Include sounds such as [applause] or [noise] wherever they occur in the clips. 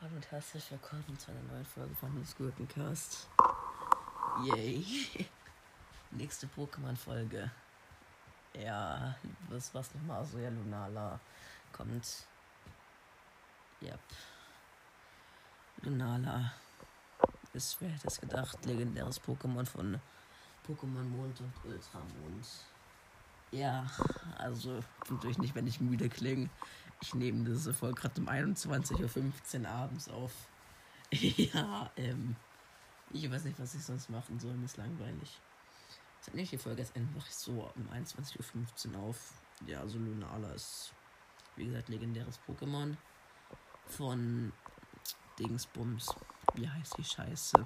Hallo und herzlich willkommen zu einer neuen Folge von News Gurkencast. Yay! [laughs] Nächste Pokémon-Folge. Ja, das war's nochmal so, ja, Lunala kommt. Yep. Lunala ist, wer hätte es gedacht, legendäres Pokémon von Pokémon Mond und Ultramond. Ja, also natürlich nicht, wenn ich müde klinge. Ich nehme diese Folge gerade um 21.15 Uhr abends auf. [laughs] ja, ähm. Ich weiß nicht, was ich sonst machen soll. Mir ist langweilig. Ich nehme die Folge jetzt einfach so um 21.15 Uhr auf. Ja, also Lunala ist, wie gesagt, legendäres Pokémon. Von Dingsbums. Wie heißt die Scheiße?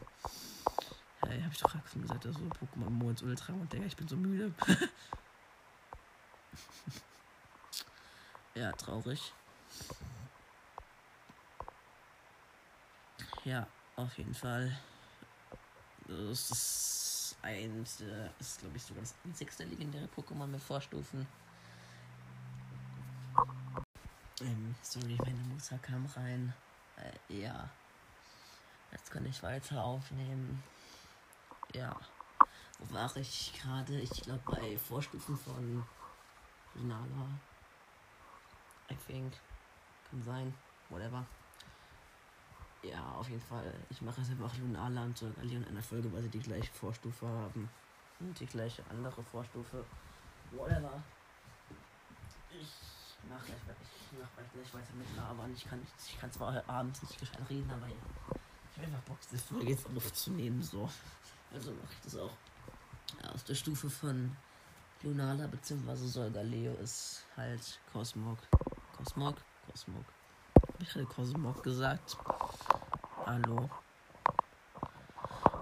Hey, hab ich doch gerade gesagt, also Pokémon Mond Ultra und Digga, ich bin so müde. [laughs] [laughs] ja, traurig. Ja, auf jeden Fall. Das ist eins, ist glaube ich sogar das einzigste legendäre Pokémon mit Vorstufen. Ähm, sorry, meine Mutter kam rein. Äh, ja. Jetzt kann ich weiter aufnehmen. Ja. Wo war ich gerade? Ich glaube bei Vorstufen von Lunala. I think. Kann sein. Whatever. Ja, auf jeden Fall. Ich mache jetzt einfach Lunala und Solgali in einer Folge, weil sie die gleiche Vorstufe haben. Und die gleiche andere Vorstufe. Whatever. Ich mache gleich, ich mach gleich weiter mit Labern. Ich kann, ich kann zwar abends nicht gescheit reden, aber. Ich habe einfach Bock, diese Folge jetzt aufzunehmen. So. Also mache ich das auch. Ja, aus der Stufe von Lunala bzw. Solgaleo ist halt Cosmog. Cosmog? Cosmog. Habe ich gerade Cosmog gesagt? Hallo.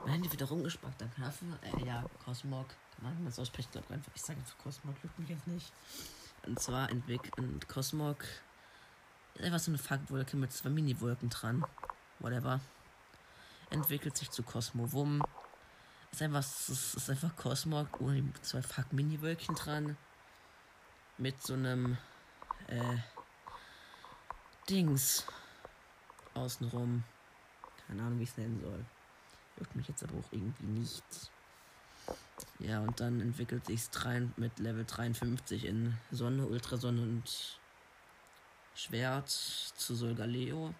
Mein Handy wird rumgespackt am Knöpfen. Äh, ja, Cosmog. Kann man das ausspricht, glaube ich einfach. Ich sage einfach Cosmog, juckt mich jetzt nicht. Und zwar entwickelt Cosmog ist einfach so eine Fuckwolke mit zwei Mini-Wolken dran. Whatever. Entwickelt sich zu Cosmovum. Ist einfach, ist, ist einfach Cosmog ohne zwei Fuck-Mini-Wölkchen dran. Mit so einem äh, Dings außenrum. Keine Ahnung, wie ich es nennen soll. Juckt mich jetzt aber auch irgendwie nicht. Ja, und dann entwickelt sich es mit Level 53 in Sonne, Ultrasonne und Schwert zu Solgaleo.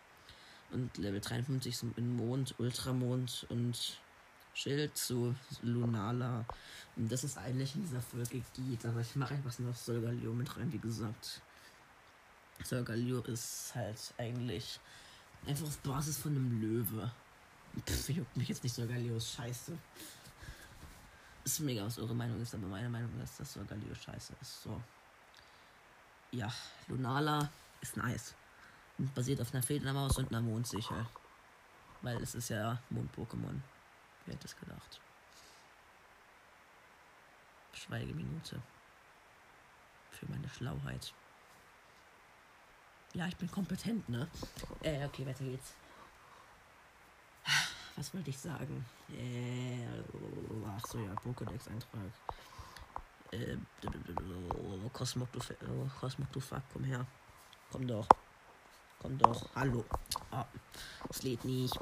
Und Level 53 in Mond, Ultramond und Schild zu Lunala. Und das ist eigentlich in dieser Folge geht. Aber ich mache einfach noch Solgaleo mit rein, wie gesagt. Solgaleo ist halt eigentlich einfach auf Basis von einem Löwe. Pff, juckt mich jetzt nicht Solgaleo ist scheiße. Ist mega, was eure Meinung ist, aber meine Meinung ist, dass Solgaleo scheiße ist. So. Ja, Lunala ist nice. Und basiert auf einer Federmaus und einer Mondsichel. Weil es ist ja Mond-Pokémon. Wer hätte es gedacht? Schweigeminute. Für meine Schlauheit. Ja, ich bin kompetent, ne? Äh, okay, weiter geht's. Was wollte ich sagen? Äh, ach so, ja, Pokédex-Eintrag. Äh, Cosmog, du, Cosmog, du fuck, komm her. Komm doch. Komm doch. Hallo. Ah, es lädt nicht.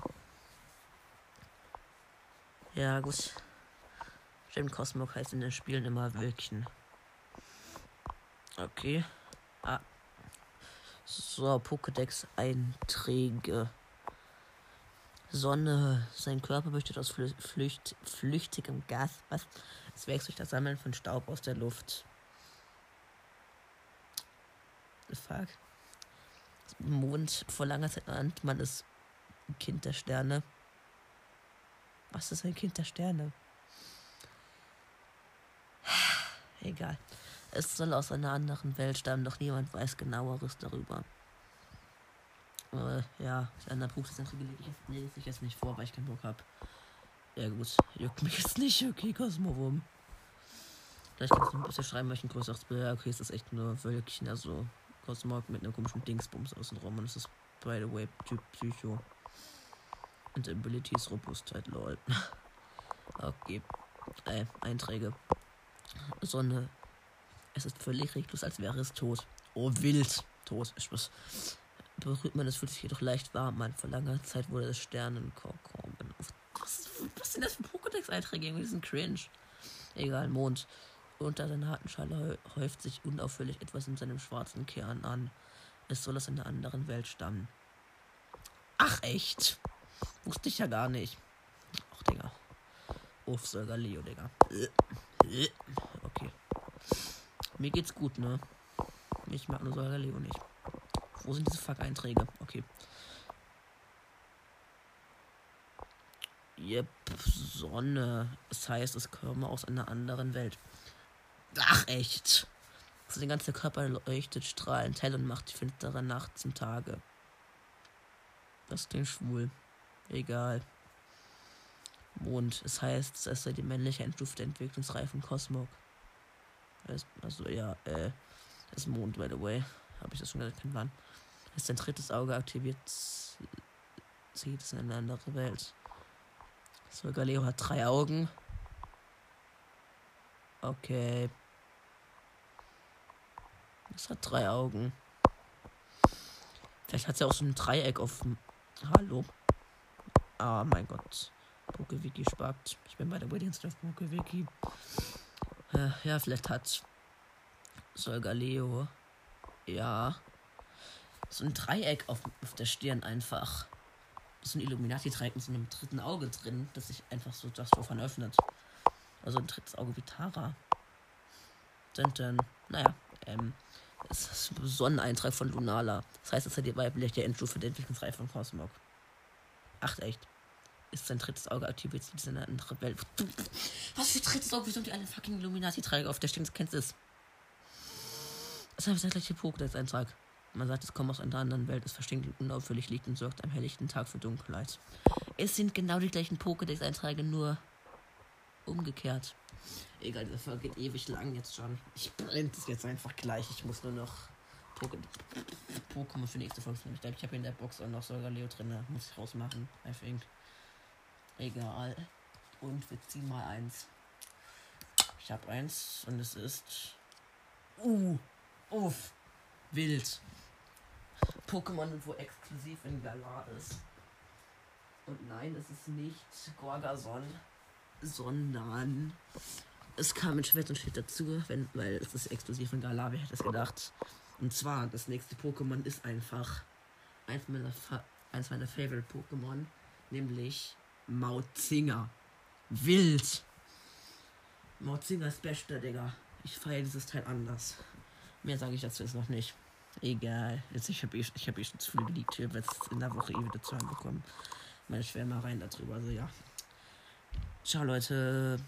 Ja, gut. Stimmt, Cosmog heißt in den Spielen immer Wölkchen. Okay. Ah. So, Pokédex-Einträge. Sonne. Sein Körper besteht aus flü flücht flüchtigem Gas. Was? Es wächst durch das Sammeln von Staub aus der Luft. The fuck? Mond vor langer Zeit nannte man es Kind der Sterne. Was ist ein Kind der Sterne? Egal. Es soll aus einer anderen Welt stammen, doch niemand weiß genaueres darüber. Äh, ja, die anderen Buchsenträge lese ich jetzt nicht vor, weil ich keinen Bock habe. Ja gut, juckt mich jetzt nicht, okay, Cosmovum. Vielleicht kannst du ein bisschen schreiben, welchen Kurs auch Ja, okay, es ist echt nur Wölkchen, also Cosmog mit einer komischen Dingsbums außenrum und es ist, by the way, Typ Psycho. Und Abilities Robustheit, lol. [laughs] okay. Äh, Einträge. Sonne. Es ist völlig reglos, als wäre es tot. Oh, wild. Tot. Ich muss. Berührt man, es fühlt sich jedoch leicht warm an. Vor langer Zeit wurde das Sternenkorkorn Was, was sind das für Pokédex-Einträge? Irgendwie sind cringe. Egal, Mond. Unter seiner harten Schale häuft sich unauffällig etwas in seinem schwarzen Kern an. Es soll aus einer anderen Welt stammen. Ach, echt? Wusste ich ja gar nicht. Ach, Digga. Sogar Leo, Digga. Okay. Mir geht's gut, ne? Ich mag nur sogar Leo nicht. Wo sind diese Fuck-Einträge? Okay. Yep, Sonne. Das heißt, es komme aus einer anderen Welt. Ach, echt. Also der ganze Körper leuchtet strahlend hell und macht die finstere Nacht zum Tage. Das klingt schwul. Egal. Mond. Es heißt, es sei die männliche Endstufe der Entwicklungsreifen Cosmog. Also, ja, äh, das ist Mond, by the way. Habe ich das schon gesagt? Kein Plan. Ist sein drittes Auge aktiviert, sieht es in eine andere Welt. So, Galeo hat drei Augen. Okay. Es hat drei Augen. Vielleicht hat sie auch so ein Dreieck auf. Hallo. Ah, mein Gott. PokeWiki spackt. Ich bin bei der Weddings auf PokeWiki. Äh, ja, vielleicht hat Solgaleo. Ja. So ein Dreieck auf, auf der Stirn einfach. So ein Illuminati-Dreieck mit so einem dritten Auge drin, das sich einfach so das wovon öffnet. Also ein drittes Auge wie Tara. Dann, dann, naja, ähm, es ist ein Sonneneintrag von Lunala. Das heißt, es hat die weibliche Endstufe der Entwicklungsreihe von Cosmog. Ach, echt. Ist sein drittes Auge aktiviert, sieht es in eine andere Welt. Was für drittes Auge? Wieso die alle fucking Illuminati-Träger auf der Stirn? Das kennst du es. Das ist der gleiche Pokédex-Eintrag. Man sagt, es kommt aus einer anderen Welt, es verstinkt und unauffällig liegt und sorgt am helllichten Tag für Dunkelheit. Es sind genau die gleichen Pokédex-Einträge, nur umgekehrt. Egal, Folge geht ewig lang jetzt schon. Ich brenne das jetzt einfach gleich. Ich muss nur noch Pokémon für nächste Folge Ich glaube, ich habe in der Box auch noch sogar Leo drin. Muss ich rausmachen, I think. Egal. Und wir ziehen mal eins. Ich habe eins und es ist. Uh. Uff. Wild. Pokémon, wo exklusiv in Galar ist. Und nein, es ist nicht Gorgason, sondern es kam mit Schwert und Schild dazu, wenn, weil es ist exklusiv in Galar, wer hätte es gedacht. Und zwar, das nächste Pokémon ist einfach eins meiner, eins meiner Favorite Pokémon, nämlich Mauzinger. Wild. Mauzinger ist bester, Digga. Ich feiere dieses Teil anders. Mehr sage ich dazu jetzt noch nicht. Egal. Jetzt ich habe eh, ich habe eh schon zu viel geleakt. Hier wird in der Woche eh wieder zu bekommen. Meine Schwärmereien darüber. Also ja. Ciao Leute.